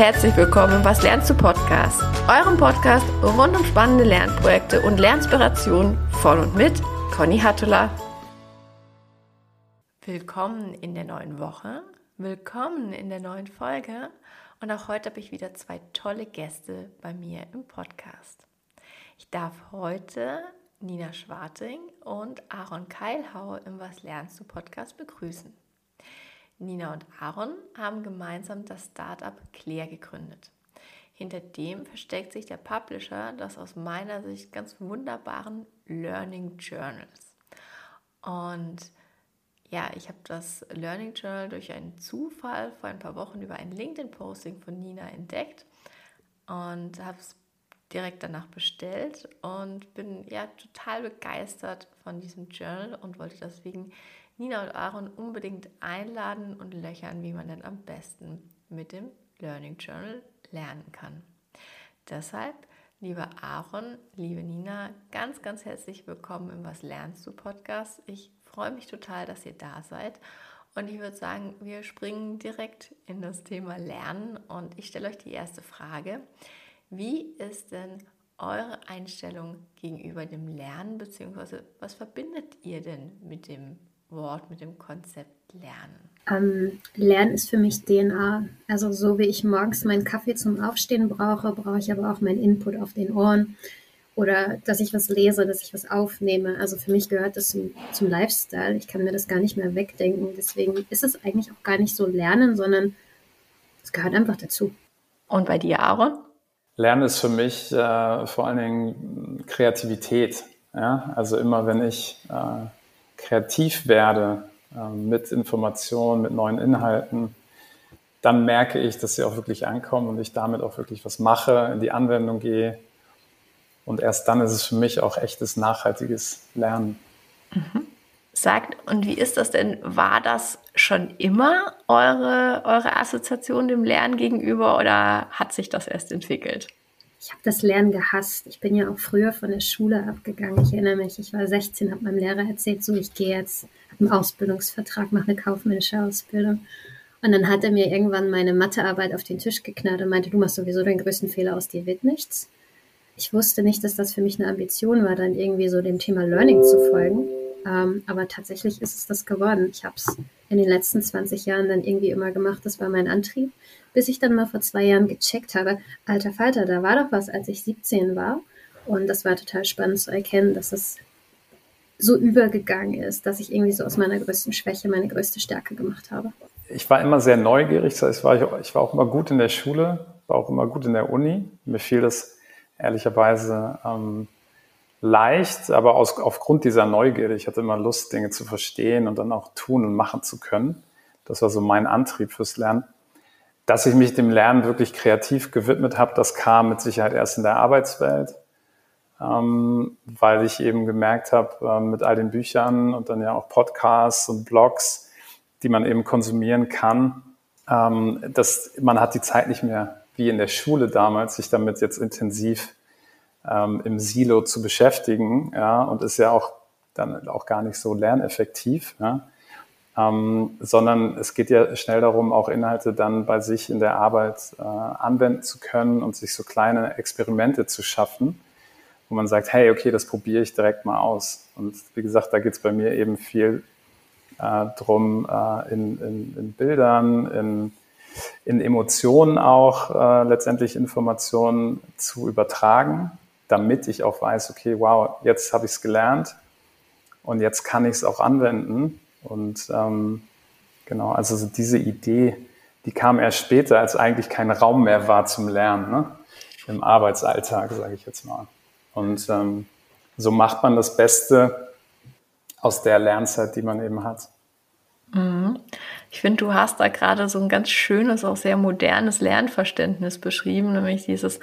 herzlich willkommen im Was lernst du Podcast, eurem Podcast rund um spannende Lernprojekte und Lernspirationen von und mit Conny Hattula. Willkommen in der neuen Woche, willkommen in der neuen Folge und auch heute habe ich wieder zwei tolle Gäste bei mir im Podcast. Ich darf heute Nina Schwarting und Aaron Keilhau im Was lernst du Podcast begrüßen. Nina und Aaron haben gemeinsam das Startup Claire gegründet. Hinter dem versteckt sich der Publisher des aus meiner Sicht ganz wunderbaren Learning Journals. Und ja, ich habe das Learning Journal durch einen Zufall vor ein paar Wochen über ein LinkedIn-Posting von Nina entdeckt und habe es direkt danach bestellt und bin ja total begeistert von diesem Journal und wollte deswegen Nina und Aaron unbedingt einladen und löchern, wie man denn am besten mit dem Learning Journal lernen kann. Deshalb, lieber Aaron, liebe Nina, ganz, ganz herzlich willkommen im Was lernst du Podcast. Ich freue mich total, dass ihr da seid. Und ich würde sagen, wir springen direkt in das Thema Lernen und ich stelle euch die erste Frage. Wie ist denn eure Einstellung gegenüber dem Lernen, beziehungsweise was verbindet ihr denn mit dem Wort, mit dem Konzept Lernen? Ähm, Lernen ist für mich DNA. Also so wie ich morgens meinen Kaffee zum Aufstehen brauche, brauche ich aber auch meinen Input auf den Ohren oder dass ich was lese, dass ich was aufnehme. Also für mich gehört das zum, zum Lifestyle. Ich kann mir das gar nicht mehr wegdenken. Deswegen ist es eigentlich auch gar nicht so Lernen, sondern es gehört einfach dazu. Und bei dir, Aaron? Lernen ist für mich äh, vor allen Dingen Kreativität. Ja? Also immer, wenn ich äh, kreativ werde äh, mit Informationen, mit neuen Inhalten, dann merke ich, dass sie auch wirklich ankommen und ich damit auch wirklich was mache, in die Anwendung gehe. Und erst dann ist es für mich auch echtes, nachhaltiges Lernen. Mhm. Sagt, und wie ist das denn? War das schon immer eure, eure Assoziation dem Lernen gegenüber oder hat sich das erst entwickelt? Ich habe das Lernen gehasst. Ich bin ja auch früher von der Schule abgegangen. Ich erinnere mich, ich war 16, habe meinem Lehrer erzählt, so ich gehe jetzt, habe einen Ausbildungsvertrag, mache eine kaufmännische Ausbildung. Und dann hat er mir irgendwann meine Mathearbeit auf den Tisch geknallt und meinte, du machst sowieso den größten Fehler, aus dir wird nichts. Ich wusste nicht, dass das für mich eine Ambition war, dann irgendwie so dem Thema Learning zu folgen. Ähm, aber tatsächlich ist es das geworden. Ich habe es in den letzten 20 Jahren dann irgendwie immer gemacht. Das war mein Antrieb bis ich dann mal vor zwei Jahren gecheckt habe, alter Falter, da war doch was, als ich 17 war. Und das war total spannend zu erkennen, dass es so übergegangen ist, dass ich irgendwie so aus meiner größten Schwäche meine größte Stärke gemacht habe. Ich war immer sehr neugierig, das heißt, ich war, ich war auch immer gut in der Schule, war auch immer gut in der Uni. Mir fiel das ehrlicherweise ähm, leicht, aber aus, aufgrund dieser Neugierde, ich hatte immer Lust, Dinge zu verstehen und dann auch tun und machen zu können. Das war so mein Antrieb fürs Lernen. Dass ich mich dem Lernen wirklich kreativ gewidmet habe, das kam mit Sicherheit erst in der Arbeitswelt, ähm, weil ich eben gemerkt habe, äh, mit all den Büchern und dann ja auch Podcasts und Blogs, die man eben konsumieren kann, ähm, dass man hat die Zeit nicht mehr wie in der Schule damals, sich damit jetzt intensiv ähm, im Silo zu beschäftigen, ja, und ist ja auch dann auch gar nicht so lerneffektiv. Ja ähm, sondern es geht ja schnell darum, auch Inhalte dann bei sich in der Arbeit äh, anwenden zu können und sich so kleine Experimente zu schaffen, wo man sagt, hey, okay, das probiere ich direkt mal aus. Und wie gesagt, da geht es bei mir eben viel äh, drum, äh, in, in, in, Bildern, in, in Emotionen auch äh, letztendlich Informationen zu übertragen, damit ich auch weiß, okay, wow, jetzt habe ich es gelernt und jetzt kann ich es auch anwenden und ähm, genau, also so diese Idee, die kam erst später, als eigentlich kein Raum mehr war zum Lernen, ne? im Arbeitsalltag, sage ich jetzt mal. Und ähm, so macht man das Beste aus der Lernzeit, die man eben hat. Mhm. Ich finde, du hast da gerade so ein ganz schönes, auch sehr modernes Lernverständnis beschrieben, nämlich dieses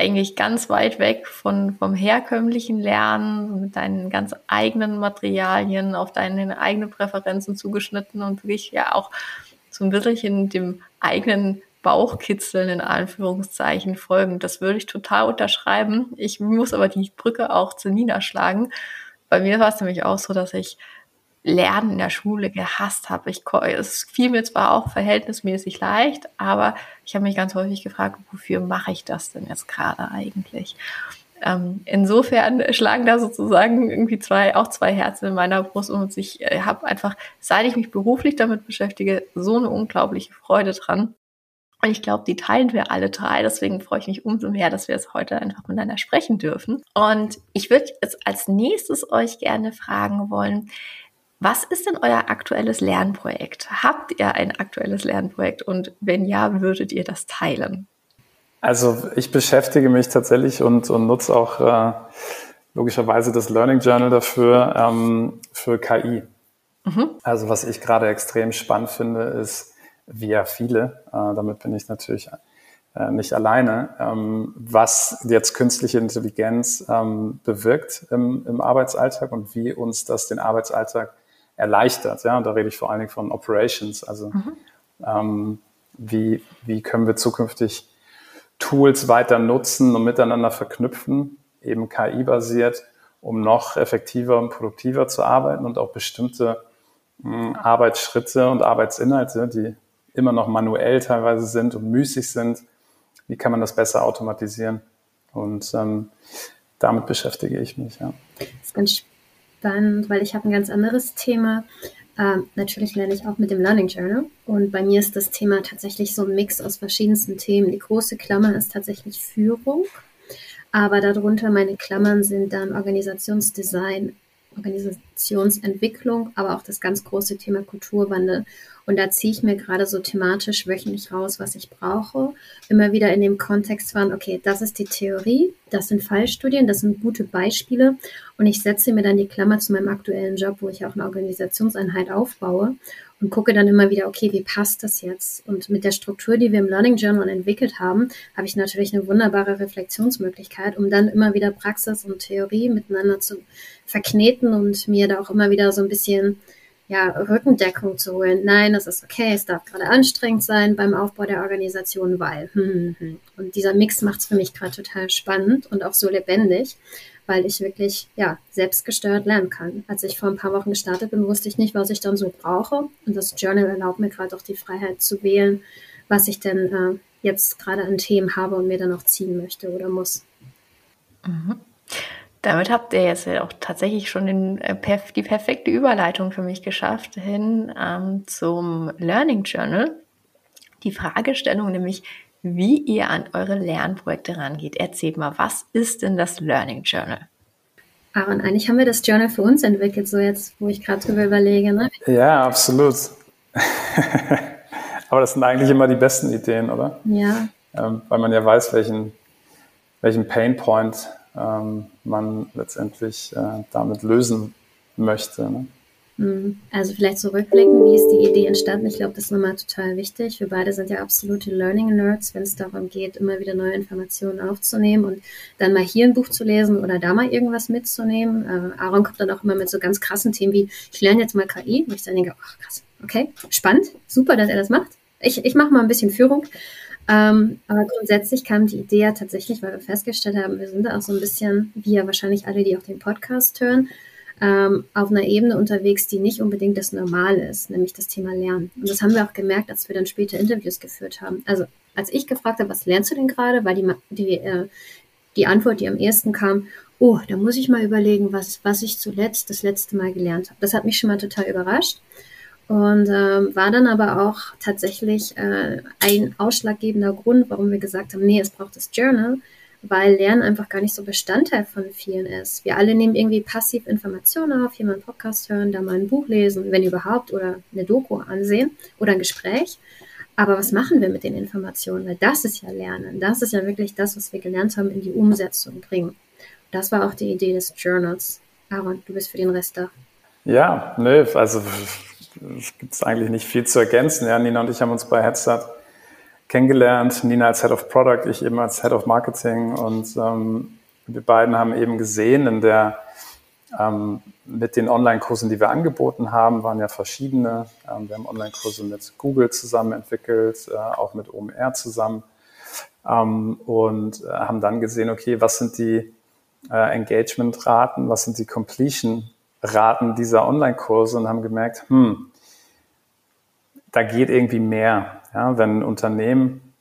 eigentlich ganz weit weg von, vom herkömmlichen Lernen, mit deinen ganz eigenen Materialien, auf deine eigenen Präferenzen zugeschnitten und wirklich ja auch so ein bisschen dem eigenen Bauchkitzeln in Anführungszeichen folgen. Das würde ich total unterschreiben. Ich muss aber die Brücke auch zu Nina schlagen. Bei mir war es nämlich auch so, dass ich Lernen in der Schule gehasst habe. Ich, es fiel mir zwar auch verhältnismäßig leicht, aber ich habe mich ganz häufig gefragt, wofür mache ich das denn jetzt gerade eigentlich? Ähm, insofern schlagen da sozusagen irgendwie zwei, auch zwei Herzen in meiner Brust und ich äh, habe einfach, seit ich mich beruflich damit beschäftige, so eine unglaubliche Freude dran. Und ich glaube, die teilen wir alle drei. Deswegen freue ich mich umso mehr, dass wir es heute einfach miteinander sprechen dürfen. Und ich würde jetzt als nächstes euch gerne fragen wollen, was ist denn euer aktuelles Lernprojekt? Habt ihr ein aktuelles Lernprojekt? Und wenn ja, würdet ihr das teilen? Also ich beschäftige mich tatsächlich und, und nutze auch äh, logischerweise das Learning Journal dafür ähm, für KI. Mhm. Also was ich gerade extrem spannend finde, ist, wie ja viele, äh, damit bin ich natürlich äh, nicht alleine, ähm, was jetzt künstliche Intelligenz ähm, bewirkt im, im Arbeitsalltag und wie uns das den Arbeitsalltag erleichtert. Ja, und da rede ich vor allen Dingen von Operations. Also mhm. ähm, wie, wie können wir zukünftig Tools weiter nutzen und miteinander verknüpfen, eben KI-basiert, um noch effektiver und produktiver zu arbeiten und auch bestimmte mh, hm, Arbeitsschritte und Arbeitsinhalte, die immer noch manuell teilweise sind und müßig sind, wie kann man das besser automatisieren? Und ähm, damit beschäftige ich mich. Ja. Das ist ganz spannend, weil ich habe ein ganz anderes Thema. Ähm, natürlich lerne ich auch mit dem Learning Journal und bei mir ist das Thema tatsächlich so ein Mix aus verschiedensten Themen. Die große Klammer ist tatsächlich Führung, aber darunter meine Klammern sind dann Organisationsdesign, Organisationsentwicklung, aber auch das ganz große Thema Kulturwandel. Und da ziehe ich mir gerade so thematisch wöchentlich raus, was ich brauche. Immer wieder in dem Kontext von, okay, das ist die Theorie, das sind Fallstudien, das sind gute Beispiele. Und ich setze mir dann die Klammer zu meinem aktuellen Job, wo ich auch eine Organisationseinheit aufbaue und gucke dann immer wieder, okay, wie passt das jetzt? Und mit der Struktur, die wir im Learning Journal entwickelt haben, habe ich natürlich eine wunderbare Reflexionsmöglichkeit, um dann immer wieder Praxis und Theorie miteinander zu verkneten und mir da auch immer wieder so ein bisschen ja, Rückendeckung zu holen. Nein, das ist okay, es darf gerade anstrengend sein beim Aufbau der Organisation, weil. Hm, hm, hm. Und dieser Mix macht es für mich gerade total spannend und auch so lebendig, weil ich wirklich ja, selbstgesteuert lernen kann. Als ich vor ein paar Wochen gestartet bin, wusste ich nicht, was ich dann so brauche. Und das Journal erlaubt mir gerade auch die Freiheit zu wählen, was ich denn äh, jetzt gerade an Themen habe und mir dann auch ziehen möchte oder muss. Mhm. Damit habt ihr jetzt ja auch tatsächlich schon den, äh, die perfekte Überleitung für mich geschafft hin ähm, zum Learning Journal. Die Fragestellung nämlich, wie ihr an eure Lernprojekte rangeht. Erzählt mal, was ist denn das Learning Journal? Aaron, eigentlich haben wir das Journal für uns entwickelt, so jetzt, wo ich gerade drüber überlege. Ne? Ja, absolut. Aber das sind eigentlich immer die besten Ideen, oder? Ja. Ähm, weil man ja weiß, welchen, welchen Pain Point ähm, man letztendlich äh, damit lösen möchte. Ne? Hm. Also vielleicht zurückblicken, wie ist die Idee entstanden? Ich glaube, das ist nochmal total wichtig. Wir beide sind ja absolute Learning-Nerds, wenn es darum geht, immer wieder neue Informationen aufzunehmen und dann mal hier ein Buch zu lesen oder da mal irgendwas mitzunehmen. Äh, Aaron kommt dann auch immer mit so ganz krassen Themen wie, ich lerne jetzt mal KI. Und ich dann denke, ach krass, okay, spannend, super, dass er das macht. Ich, ich mache mal ein bisschen Führung. Ähm, aber grundsätzlich kam die Idee ja tatsächlich, weil wir festgestellt haben, wir sind da auch so ein bisschen, wie ja wahrscheinlich alle, die auch den Podcast hören, ähm, auf einer Ebene unterwegs, die nicht unbedingt das Normal ist, nämlich das Thema Lernen. Und das haben wir auch gemerkt, als wir dann später Interviews geführt haben. Also als ich gefragt habe, was lernst du denn gerade, war die, die, äh, die Antwort, die am ersten kam, oh, da muss ich mal überlegen, was, was ich zuletzt das letzte Mal gelernt habe. Das hat mich schon mal total überrascht und ähm, war dann aber auch tatsächlich äh, ein ausschlaggebender Grund, warum wir gesagt haben, nee, es braucht das Journal, weil Lernen einfach gar nicht so Bestandteil von vielen ist. Wir alle nehmen irgendwie passiv Informationen auf, hier mal einen Podcast hören, da mal ein Buch lesen, wenn überhaupt, oder eine Doku ansehen oder ein Gespräch. Aber was machen wir mit den Informationen? Weil das ist ja Lernen. Das ist ja wirklich das, was wir gelernt haben, in die Umsetzung bringen. Das war auch die Idee des Journals. Aaron, du bist für den Rest da. Ja, nö, also es gibt eigentlich nicht viel zu ergänzen. Ja, Nina und ich haben uns bei Headstart kennengelernt. Nina als Head of Product, ich eben als Head of Marketing. Und ähm, wir beiden haben eben gesehen, in der ähm, mit den Online-Kursen, die wir angeboten haben, waren ja verschiedene. Ähm, wir haben Online-Kurse mit Google zusammen entwickelt, äh, auch mit OMR zusammen. Ähm, und äh, haben dann gesehen, okay, was sind die äh, Engagement-Raten, was sind die Completion Raten dieser Online-Kurse und haben gemerkt, hm, da geht irgendwie mehr. Ja, wenn Unternehmen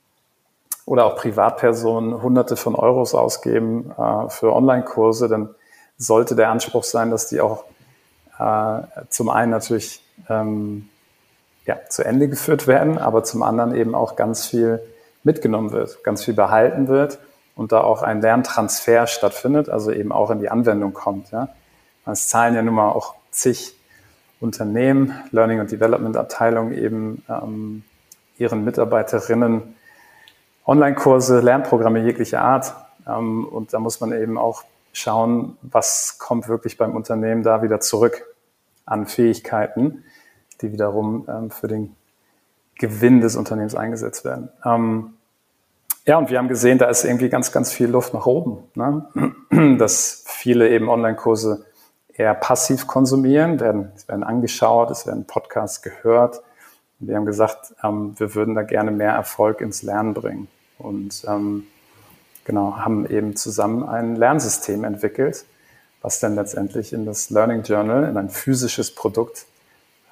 oder auch Privatpersonen Hunderte von Euros ausgeben äh, für Online-Kurse, dann sollte der Anspruch sein, dass die auch äh, zum einen natürlich ähm, ja, zu Ende geführt werden, aber zum anderen eben auch ganz viel mitgenommen wird, ganz viel behalten wird und da auch ein Lerntransfer stattfindet, also eben auch in die Anwendung kommt. Ja. Es zahlen ja nun mal auch zig Unternehmen, Learning und Development Abteilungen eben ähm, ihren Mitarbeiterinnen Online-Kurse, Lernprogramme jeglicher Art. Ähm, und da muss man eben auch schauen, was kommt wirklich beim Unternehmen da wieder zurück an Fähigkeiten, die wiederum ähm, für den Gewinn des Unternehmens eingesetzt werden. Ähm, ja, und wir haben gesehen, da ist irgendwie ganz, ganz viel Luft nach oben. Ne? Dass viele eben Online-Kurse eher passiv konsumieren, werden, es werden angeschaut, es werden Podcasts gehört. Wir haben gesagt, ähm, wir würden da gerne mehr Erfolg ins Lernen bringen. Und ähm, genau, haben eben zusammen ein Lernsystem entwickelt, was dann letztendlich in das Learning Journal, in ein physisches Produkt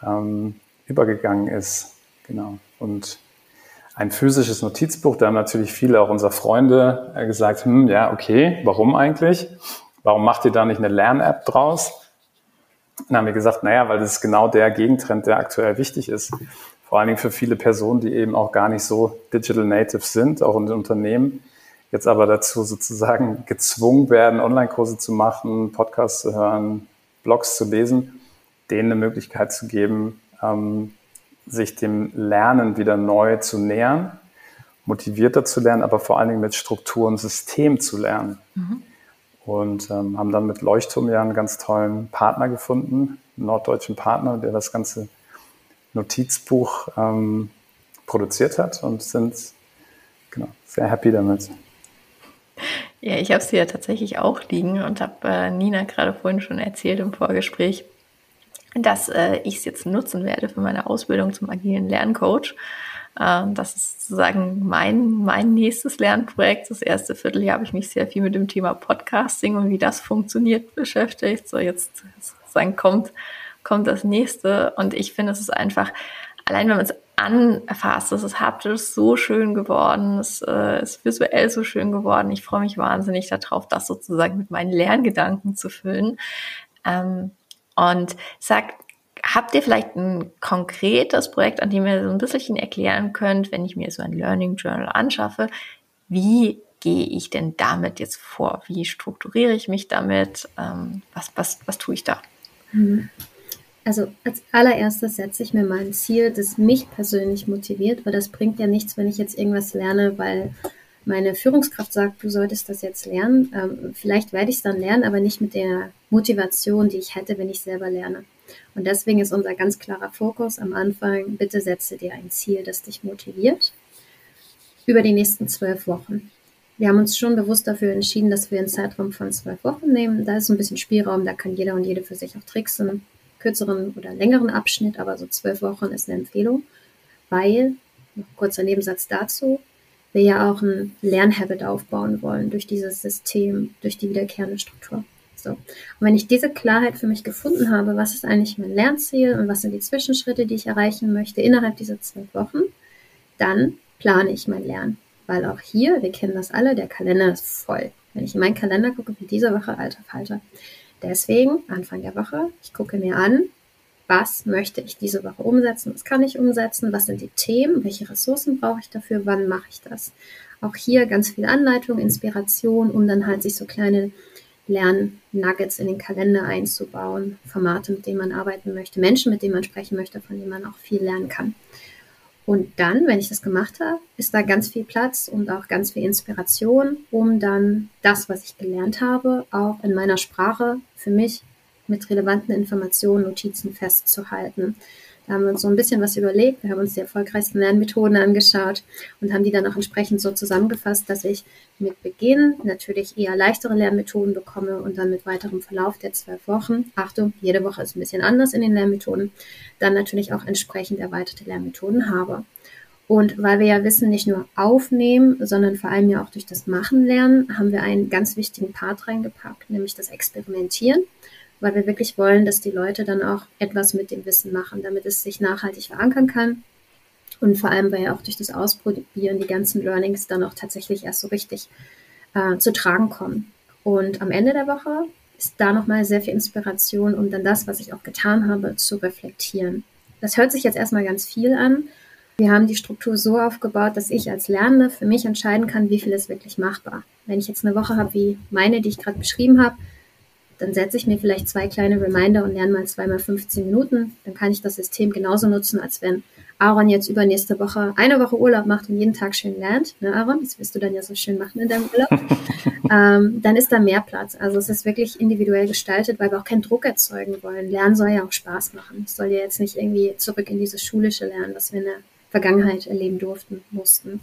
ähm, übergegangen ist. Genau. Und ein physisches Notizbuch, da haben natürlich viele auch unserer Freunde äh, gesagt, hm, ja, okay, warum eigentlich? Warum macht ihr da nicht eine Lern-App draus? Dann haben wir gesagt, naja, weil das ist genau der Gegentrend, der aktuell wichtig ist. Vor allen Dingen für viele Personen, die eben auch gar nicht so digital native sind, auch in den Unternehmen, jetzt aber dazu sozusagen gezwungen werden, Online-Kurse zu machen, Podcasts zu hören, Blogs zu lesen, denen eine Möglichkeit zu geben, ähm, sich dem Lernen wieder neu zu nähern, motivierter zu lernen, aber vor allen Dingen mit Struktur und System zu lernen. Mhm. Und ähm, haben dann mit Leuchtturm ja einen ganz tollen Partner gefunden, einen norddeutschen Partner, der das ganze Notizbuch ähm, produziert hat und sind genau, sehr happy damit. Ja, ich habe sie ja tatsächlich auch liegen und habe äh, Nina gerade vorhin schon erzählt im Vorgespräch, dass äh, ich es jetzt nutzen werde für meine Ausbildung zum agilen Lerncoach. Äh, das ist sozusagen mein, mein nächstes Lernprojekt. Das erste Vierteljahr habe ich mich sehr viel mit dem Thema Podcasting und wie das funktioniert beschäftigt. So jetzt sozusagen kommt, kommt das nächste. Und ich finde, es ist einfach, allein wenn man es anfasst, es ist haptisch so schön geworden, es äh, ist visuell so schön geworden. Ich freue mich wahnsinnig darauf, das sozusagen mit meinen Lerngedanken zu füllen. Ähm, und sagt, habt ihr vielleicht ein konkretes Projekt, an dem ihr so ein bisschen erklären könnt, wenn ich mir so ein Learning Journal anschaffe, wie gehe ich denn damit jetzt vor? Wie strukturiere ich mich damit? Ähm, was, was, was tue ich da? Mhm. Also als allererstes setze ich mir mal ein Ziel, das mich persönlich motiviert, weil das bringt ja nichts, wenn ich jetzt irgendwas lerne, weil meine Führungskraft sagt, du solltest das jetzt lernen. Ähm, vielleicht werde ich es dann lernen, aber nicht mit der Motivation, die ich hätte, wenn ich selber lerne. Und deswegen ist unser ganz klarer Fokus am Anfang, bitte setze dir ein Ziel, das dich motiviert über die nächsten zwölf Wochen. Wir haben uns schon bewusst dafür entschieden, dass wir einen Zeitraum von zwölf Wochen nehmen. Da ist ein bisschen Spielraum, da kann jeder und jede für sich auch tricksen, kürzeren oder längeren Abschnitt, aber so zwölf Wochen ist eine Empfehlung, weil, noch kurzer Nebensatz dazu, wir ja auch ein Lernhabit aufbauen wollen durch dieses System, durch die wiederkehrende Struktur. So. Und wenn ich diese Klarheit für mich gefunden habe, was ist eigentlich mein Lernziel und was sind die Zwischenschritte, die ich erreichen möchte innerhalb dieser zwölf Wochen, dann plane ich mein Lernen. Weil auch hier, wir kennen das alle, der Kalender ist voll. Wenn ich in meinen Kalender gucke, wie diese Woche, alter Falter. Deswegen, Anfang der Woche, ich gucke mir an, was möchte ich diese Woche umsetzen, was kann ich umsetzen, was sind die Themen, welche Ressourcen brauche ich dafür, wann mache ich das. Auch hier ganz viel Anleitung, Inspiration, um dann halt sich so kleine Lernnuggets in den Kalender einzubauen, Formate, mit denen man arbeiten möchte, Menschen, mit denen man sprechen möchte, von denen man auch viel lernen kann. Und dann, wenn ich das gemacht habe, ist da ganz viel Platz und auch ganz viel Inspiration, um dann das, was ich gelernt habe, auch in meiner Sprache für mich mit relevanten Informationen, Notizen festzuhalten. Da haben wir uns so ein bisschen was überlegt. Wir haben uns die erfolgreichsten Lernmethoden angeschaut und haben die dann auch entsprechend so zusammengefasst, dass ich mit Beginn natürlich eher leichtere Lernmethoden bekomme und dann mit weiterem Verlauf der zwölf Wochen, Achtung, jede Woche ist ein bisschen anders in den Lernmethoden, dann natürlich auch entsprechend erweiterte Lernmethoden habe. Und weil wir ja Wissen nicht nur aufnehmen, sondern vor allem ja auch durch das Machen lernen, haben wir einen ganz wichtigen Part reingepackt, nämlich das Experimentieren weil wir wirklich wollen, dass die Leute dann auch etwas mit dem Wissen machen, damit es sich nachhaltig verankern kann. Und vor allem, weil ja auch durch das Ausprobieren die ganzen Learnings dann auch tatsächlich erst so richtig äh, zu tragen kommen. Und am Ende der Woche ist da nochmal sehr viel Inspiration, um dann das, was ich auch getan habe, zu reflektieren. Das hört sich jetzt erstmal ganz viel an. Wir haben die Struktur so aufgebaut, dass ich als Lernende für mich entscheiden kann, wie viel ist wirklich machbar. Wenn ich jetzt eine Woche habe wie meine, die ich gerade beschrieben habe, dann setze ich mir vielleicht zwei kleine Reminder und lerne mal zweimal 15 Minuten. Dann kann ich das System genauso nutzen, als wenn Aaron jetzt übernächste Woche eine Woche Urlaub macht und jeden Tag schön lernt. Ne, Aaron? Das wirst du dann ja so schön machen in deinem Urlaub. ähm, dann ist da mehr Platz. Also es ist wirklich individuell gestaltet, weil wir auch keinen Druck erzeugen wollen. Lernen soll ja auch Spaß machen. Es soll ja jetzt nicht irgendwie zurück in dieses schulische Lernen, was wir in der Vergangenheit erleben durften, mussten.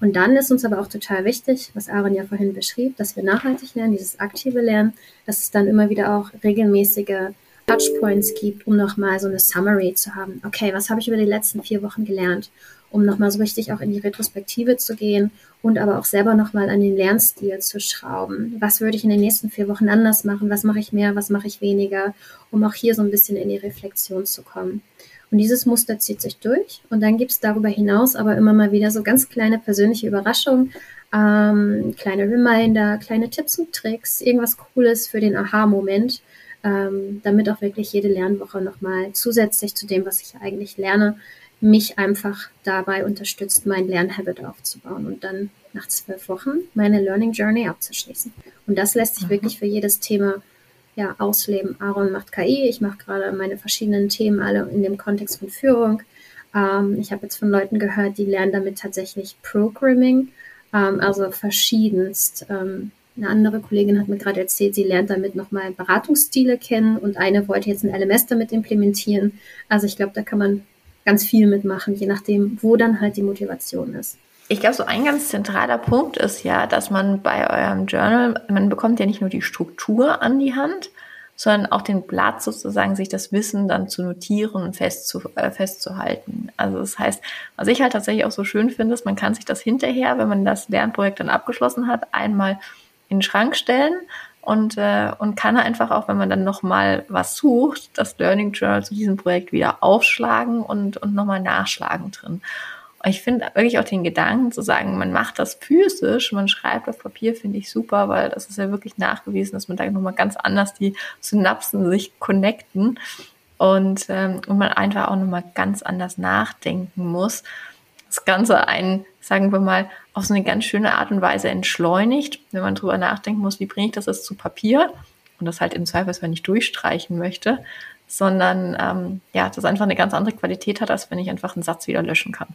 Und dann ist uns aber auch total wichtig, was Aaron ja vorhin beschrieb, dass wir nachhaltig lernen, dieses aktive Lernen, dass es dann immer wieder auch regelmäßige Touchpoints gibt, um nochmal so eine Summary zu haben. Okay, was habe ich über die letzten vier Wochen gelernt? Um nochmal so richtig auch in die Retrospektive zu gehen und aber auch selber nochmal an den Lernstil zu schrauben. Was würde ich in den nächsten vier Wochen anders machen? Was mache ich mehr? Was mache ich weniger? Um auch hier so ein bisschen in die Reflexion zu kommen. Und dieses Muster zieht sich durch. Und dann gibt es darüber hinaus aber immer mal wieder so ganz kleine persönliche Überraschungen, ähm, kleine Reminder, kleine Tipps und Tricks, irgendwas Cooles für den Aha-Moment, ähm, damit auch wirklich jede Lernwoche nochmal zusätzlich zu dem, was ich eigentlich lerne, mich einfach dabei unterstützt, mein Lernhabit aufzubauen und dann nach zwölf Wochen meine Learning Journey abzuschließen. Und das lässt sich mhm. wirklich für jedes Thema ja, ausleben. Aaron macht KI, ich mache gerade meine verschiedenen Themen alle in dem Kontext von Führung. Ähm, ich habe jetzt von Leuten gehört, die lernen damit tatsächlich Programming, ähm, also verschiedenst. Ähm, eine andere Kollegin hat mir gerade erzählt, sie lernt damit nochmal Beratungsstile kennen und eine wollte jetzt ein LMS damit implementieren. Also ich glaube, da kann man ganz viel mitmachen, je nachdem, wo dann halt die Motivation ist. Ich glaube, so ein ganz zentraler Punkt ist ja, dass man bei eurem Journal, man bekommt ja nicht nur die Struktur an die Hand, sondern auch den Platz sozusagen, sich das Wissen dann zu notieren und festzu, äh, festzuhalten. Also das heißt, was ich halt tatsächlich auch so schön finde, ist, man kann sich das hinterher, wenn man das Lernprojekt dann abgeschlossen hat, einmal in den Schrank stellen und, äh, und kann einfach auch, wenn man dann nochmal was sucht, das Learning Journal zu diesem Projekt wieder aufschlagen und, und nochmal nachschlagen drin. Ich finde wirklich auch den Gedanken zu sagen, man macht das physisch, man schreibt auf Papier, finde ich super, weil das ist ja wirklich nachgewiesen, dass man da nochmal ganz anders die Synapsen sich connecten und, ähm, und man einfach auch nochmal ganz anders nachdenken muss. Das Ganze einen, sagen wir mal, auf so eine ganz schöne Art und Weise entschleunigt, wenn man drüber nachdenken muss, wie bringe ich das jetzt zu Papier und das halt im Zweifelsfall nicht durchstreichen möchte, sondern ähm, ja, das einfach eine ganz andere Qualität hat, als wenn ich einfach einen Satz wieder löschen kann.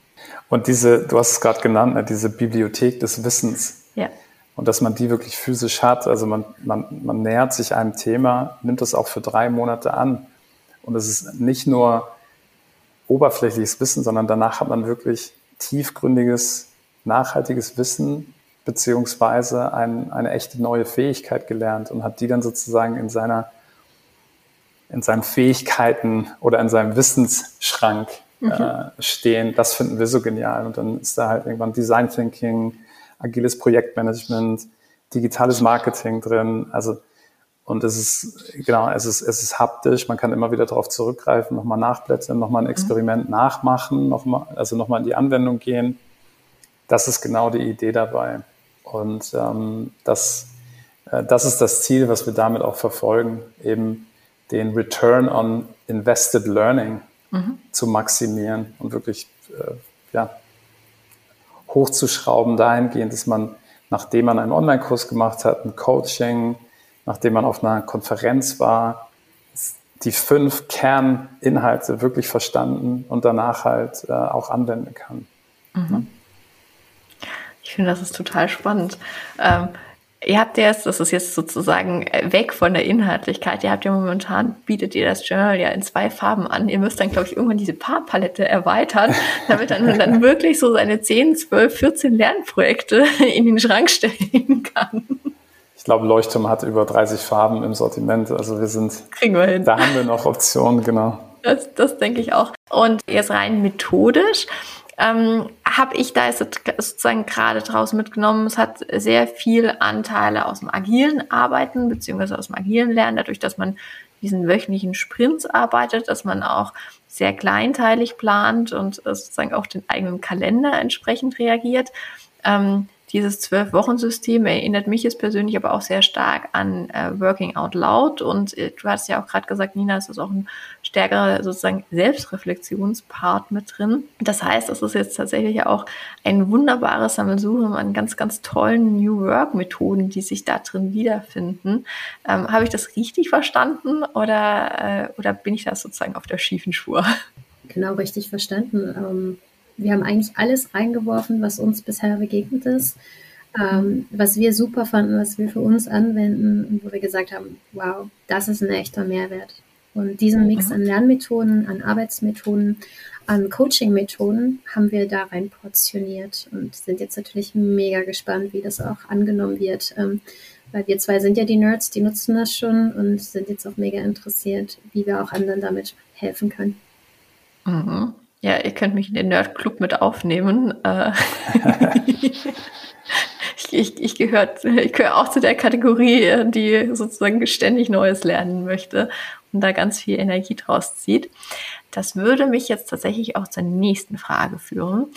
Und diese, du hast es gerade genannt, ne, diese Bibliothek des Wissens. Ja. Und dass man die wirklich physisch hat. Also man, man, man nähert sich einem Thema, nimmt es auch für drei Monate an. Und es ist nicht nur oberflächliches Wissen, sondern danach hat man wirklich tiefgründiges, nachhaltiges Wissen beziehungsweise ein, eine echte neue Fähigkeit gelernt und hat die dann sozusagen in seiner in seinen Fähigkeiten oder in seinem Wissensschrank mhm. äh, stehen. Das finden wir so genial. Und dann ist da halt irgendwann Design Thinking, agiles Projektmanagement, digitales Marketing drin. Also und es ist, genau, es ist, es ist haptisch, man kann immer wieder darauf zurückgreifen, nochmal nachblättern, nochmal ein mhm. Experiment mhm. nachmachen, nochmal, also nochmal in die Anwendung gehen. Das ist genau die Idee dabei. Und ähm, das, äh, das ist das Ziel, was wir damit auch verfolgen, eben den Return on Invested Learning mhm. zu maximieren und wirklich äh, ja, hochzuschrauben dahingehend, dass man, nachdem man einen Online-Kurs gemacht hat, ein Coaching, nachdem man auf einer Konferenz war, die fünf Kerninhalte wirklich verstanden und danach halt äh, auch anwenden kann. Mhm. Ich finde, das ist total spannend. Ähm, Ihr habt jetzt, das ist jetzt sozusagen äh, weg von der Inhaltlichkeit, ihr habt ja momentan, bietet ihr das Journal ja in zwei Farben an. Ihr müsst dann, glaube ich, irgendwann diese Farbpalette erweitern, damit dann, dann wirklich so seine 10, 12, 14 Lernprojekte in den Schrank stellen kann. Ich glaube, Leuchtturm hat über 30 Farben im Sortiment. Also wir sind, Kriegen wir hin. da haben wir noch Optionen, genau. Das, das denke ich auch. Und jetzt rein methodisch ähm, habe ich da sozusagen gerade draus mitgenommen. Es hat sehr viel Anteile aus dem agilen Arbeiten beziehungsweise aus dem agilen Lernen, dadurch, dass man diesen wöchentlichen Sprints arbeitet, dass man auch sehr kleinteilig plant und sozusagen auch den eigenen Kalender entsprechend reagiert. Ähm, dieses Zwölf-Wochen-System erinnert mich jetzt persönlich aber auch sehr stark an äh, Working Out Loud. Und äh, du hast ja auch gerade gesagt, Nina, es ist auch ein stärkerer sozusagen Selbstreflexionspart mit drin. Das heißt, es ist jetzt tatsächlich auch ein wunderbares Sammelsurium an ganz, ganz tollen New Work-Methoden, die sich da drin wiederfinden. Ähm, Habe ich das richtig verstanden oder, äh, oder bin ich da sozusagen auf der schiefen Spur? Genau richtig verstanden. Ähm wir haben eigentlich alles reingeworfen, was uns bisher begegnet ist, ähm, was wir super fanden, was wir für uns anwenden und wo wir gesagt haben, wow, das ist ein echter Mehrwert. Und diesen Mix an Lernmethoden, an Arbeitsmethoden, an Coaching-Methoden haben wir da rein portioniert und sind jetzt natürlich mega gespannt, wie das auch angenommen wird. Ähm, weil wir zwei sind ja die Nerds, die nutzen das schon und sind jetzt auch mega interessiert, wie wir auch anderen damit helfen können. Mhm. Ja, ihr könnt mich in den Nerd Club mit aufnehmen. Äh, ich, ich, ich gehöre ich gehör auch zu der Kategorie, die sozusagen ständig Neues lernen möchte und da ganz viel Energie draus zieht. Das würde mich jetzt tatsächlich auch zur nächsten Frage führen.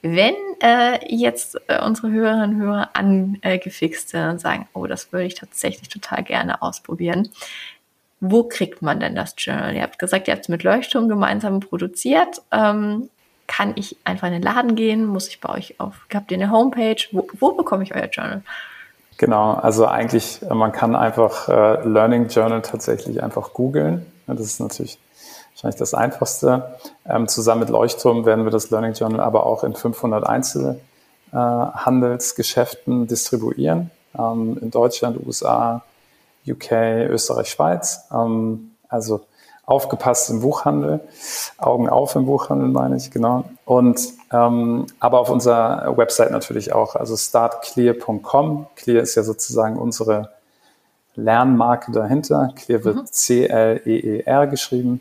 Wenn äh, jetzt äh, unsere Hörerinnen und Hörer angefixt sind und sagen, oh, das würde ich tatsächlich total gerne ausprobieren, wo kriegt man denn das Journal? Ihr habt gesagt, ihr habt es mit Leuchtturm gemeinsam produziert. Ähm, kann ich einfach in den Laden gehen? Muss ich bei euch auf? Habt ihr eine Homepage? Wo, wo bekomme ich euer Journal? Genau, also eigentlich, äh, man kann einfach äh, Learning Journal tatsächlich einfach googeln. Das ist natürlich wahrscheinlich das Einfachste. Ähm, zusammen mit Leuchtturm werden wir das Learning Journal aber auch in 500 Einzelhandelsgeschäften äh, distribuieren. Ähm, in Deutschland, USA, UK, Österreich, Schweiz. Ähm, also aufgepasst im Buchhandel, Augen auf im Buchhandel meine ich, genau. Und ähm, aber auf unserer Website natürlich auch, also startclear.com. Clear ist ja sozusagen unsere Lernmarke dahinter. Clear wird mhm. C-L-E-E-R geschrieben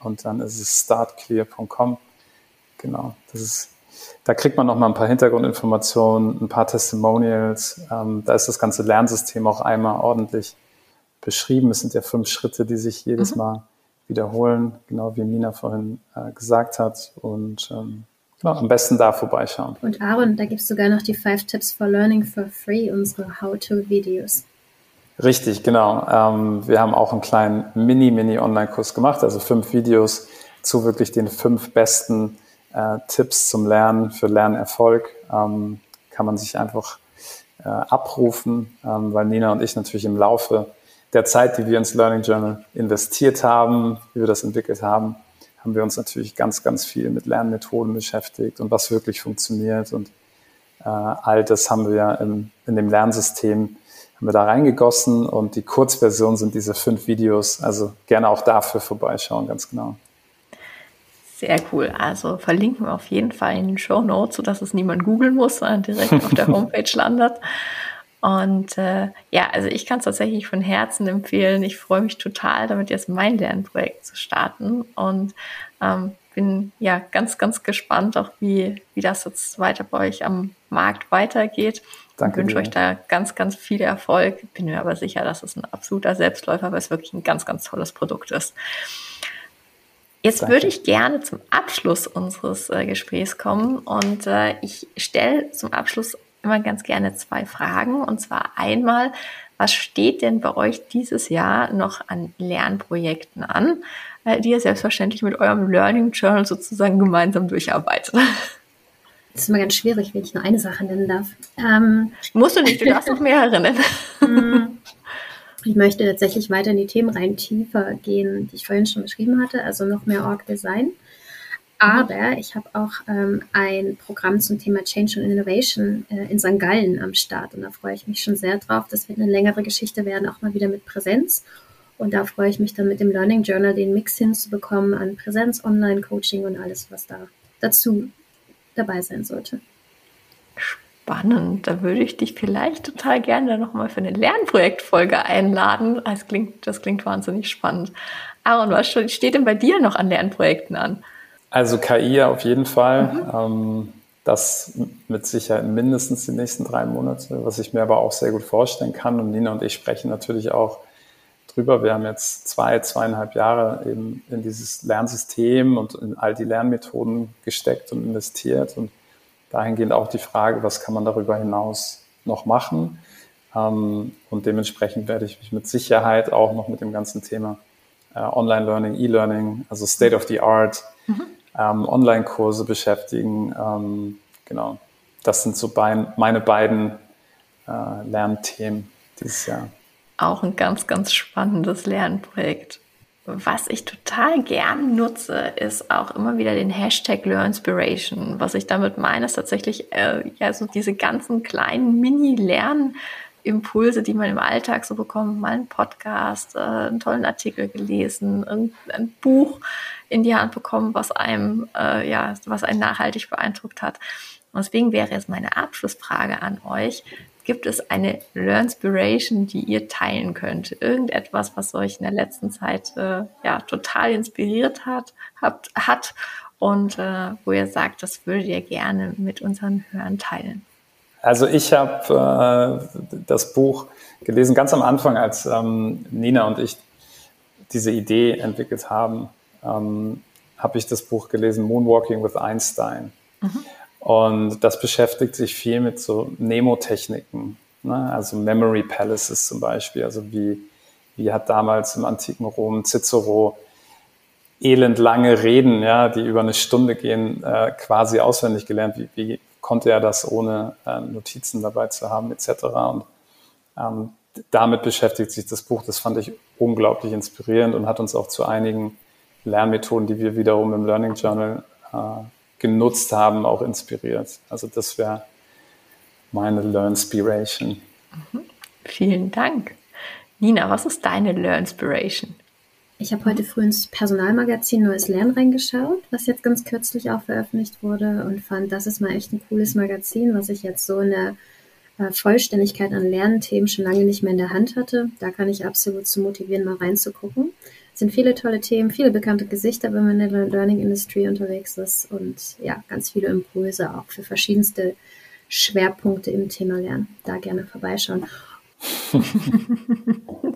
und dann ist es startclear.com. Genau, das ist da kriegt man noch mal ein paar Hintergrundinformationen, ein paar Testimonials. Ähm, da ist das ganze Lernsystem auch einmal ordentlich beschrieben. Es sind ja fünf Schritte, die sich jedes mhm. Mal wiederholen, genau wie Nina vorhin äh, gesagt hat. Und ähm, genau, am besten da vorbeischauen. Und Aaron, da gibt es sogar noch die Five Tips for Learning for Free, unsere How-to-Videos. Richtig, genau. Ähm, wir haben auch einen kleinen Mini-Mini-Online-Kurs gemacht, also fünf Videos zu wirklich den fünf besten äh, Tipps zum Lernen für Lernerfolg. Ähm, kann man sich einfach äh, abrufen, ähm, weil Nina und ich natürlich im Laufe der Zeit, die wir ins Learning Journal investiert haben, wie wir das entwickelt haben, haben wir uns natürlich ganz, ganz viel mit Lernmethoden beschäftigt und was wirklich funktioniert. Und äh, all das haben wir im, in dem Lernsystem haben wir da reingegossen und die Kurzversion sind diese fünf Videos. Also gerne auch dafür vorbeischauen, ganz genau. Sehr cool. Also verlinken wir auf jeden Fall in den Show Notes, sodass es niemand googeln muss, sondern direkt auf der Homepage landet. Und äh, ja, also ich kann es tatsächlich von Herzen empfehlen. Ich freue mich total, damit jetzt mein Lernprojekt zu starten und ähm, bin ja ganz, ganz gespannt, auch wie, wie das jetzt weiter bei euch am Markt weitergeht. Danke. Ich wünsche euch da ganz, ganz viel Erfolg. Bin mir aber sicher, dass es ein absoluter Selbstläufer, weil es wirklich ein ganz, ganz tolles Produkt ist. Jetzt Danke. würde ich gerne zum Abschluss unseres äh, Gesprächs kommen und äh, ich stelle zum Abschluss immer ganz gerne zwei Fragen. Und zwar einmal, was steht denn bei euch dieses Jahr noch an Lernprojekten an, äh, die ihr selbstverständlich mit eurem Learning Journal sozusagen gemeinsam durcharbeitet? Das ist immer ganz schwierig, wenn ich nur eine Sache nennen darf. Ähm, Musst du nicht, du darfst noch mehrere nennen. Ich möchte tatsächlich weiter in die Themen rein tiefer gehen, die ich vorhin schon beschrieben hatte, also noch mehr Org Design. Aber ich habe auch ähm, ein Programm zum Thema Change and Innovation äh, in St. Gallen am Start. Und da freue ich mich schon sehr drauf. Das wird eine längere Geschichte werden, auch mal wieder mit Präsenz. Und da freue ich mich dann mit dem Learning Journal den Mix hinzubekommen an Präsenz, Online-Coaching und alles, was da dazu dabei sein sollte. Spannend. Da würde ich dich vielleicht total gerne nochmal für eine Lernprojektfolge einladen. Das klingt, das klingt wahnsinnig spannend. Aaron, was steht denn bei dir noch an Lernprojekten an? Also KI auf jeden Fall. Mhm. Ähm, das mit Sicherheit mindestens die nächsten drei Monate, was ich mir aber auch sehr gut vorstellen kann. Und Nina und ich sprechen natürlich auch drüber. Wir haben jetzt zwei, zweieinhalb Jahre eben in dieses Lernsystem und in all die Lernmethoden gesteckt und investiert. Und dahingehend auch die Frage, was kann man darüber hinaus noch machen? Ähm, und dementsprechend werde ich mich mit Sicherheit auch noch mit dem ganzen Thema äh, Online-Learning, E-Learning, also State of the Art, mhm. Ähm, Online-Kurse beschäftigen. Ähm, genau, das sind so bein, meine beiden äh, Lernthemen dieses Jahr. Auch ein ganz, ganz spannendes Lernprojekt. Was ich total gern nutze, ist auch immer wieder den Hashtag LearnSpiration. Was ich damit meine, ist tatsächlich äh, ja so diese ganzen kleinen Mini-Lern- Impulse, die man im Alltag so bekommt, mal einen Podcast, äh, einen tollen Artikel gelesen, ein, Buch in die Hand bekommen, was einem, äh, ja, was einen nachhaltig beeindruckt hat. Und deswegen wäre jetzt meine Abschlussfrage an euch. Gibt es eine Learnspiration, die ihr teilen könnt? Irgendetwas, was euch in der letzten Zeit äh, ja total inspiriert hat, habt, hat und äh, wo ihr sagt, das würdet ihr gerne mit unseren Hörern teilen? Also ich habe äh, das Buch gelesen ganz am Anfang, als ähm, Nina und ich diese Idee entwickelt haben, ähm, habe ich das Buch gelesen, Moonwalking with Einstein. Mhm. Und das beschäftigt sich viel mit so Nemotechniken, ne? also Memory Palaces zum Beispiel. Also wie, wie hat damals im antiken Rom Cicero elendlange Reden, ja, die über eine Stunde gehen, äh, quasi auswendig gelernt. Wie, wie konnte er das ohne äh, Notizen dabei zu haben etc. Und ähm, damit beschäftigt sich das Buch. Das fand ich unglaublich inspirierend und hat uns auch zu einigen Lernmethoden, die wir wiederum im Learning Journal äh, genutzt haben, auch inspiriert. Also das wäre meine Learnspiration. Mhm. Vielen Dank. Nina, was ist deine Learnspiration? Ich habe heute früh ins Personalmagazin Neues Lernen reingeschaut, was jetzt ganz kürzlich auch veröffentlicht wurde und fand, das ist mal echt ein cooles Magazin, was ich jetzt so in der äh, Vollständigkeit an Lernthemen schon lange nicht mehr in der Hand hatte. Da kann ich absolut zu motivieren, mal reinzugucken. Es sind viele tolle Themen, viele bekannte Gesichter, wenn man in der Learning Industry unterwegs ist und ja, ganz viele Impulse auch für verschiedenste Schwerpunkte im Thema Lernen. Da gerne vorbeischauen.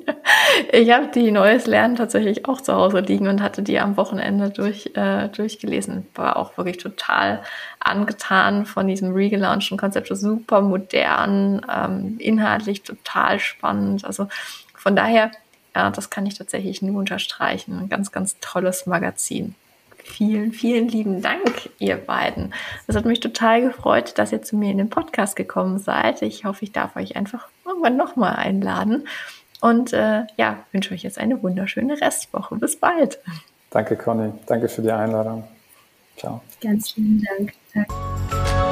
ich habe die Neues Lernen tatsächlich auch zu Hause liegen und hatte die am Wochenende durch, äh, durchgelesen. War auch wirklich total angetan von diesem regelaunchten Konzept. Super modern, ähm, inhaltlich total spannend. Also von daher, ja, das kann ich tatsächlich nur unterstreichen. Ein ganz, ganz tolles Magazin. Vielen, vielen lieben Dank, ihr beiden. Es hat mich total gefreut, dass ihr zu mir in den Podcast gekommen seid. Ich hoffe, ich darf euch einfach irgendwann nochmal einladen. Und äh, ja, wünsche euch jetzt eine wunderschöne Restwoche. Bis bald. Danke, Conny. Danke für die Einladung. Ciao. Ganz vielen Dank. Danke.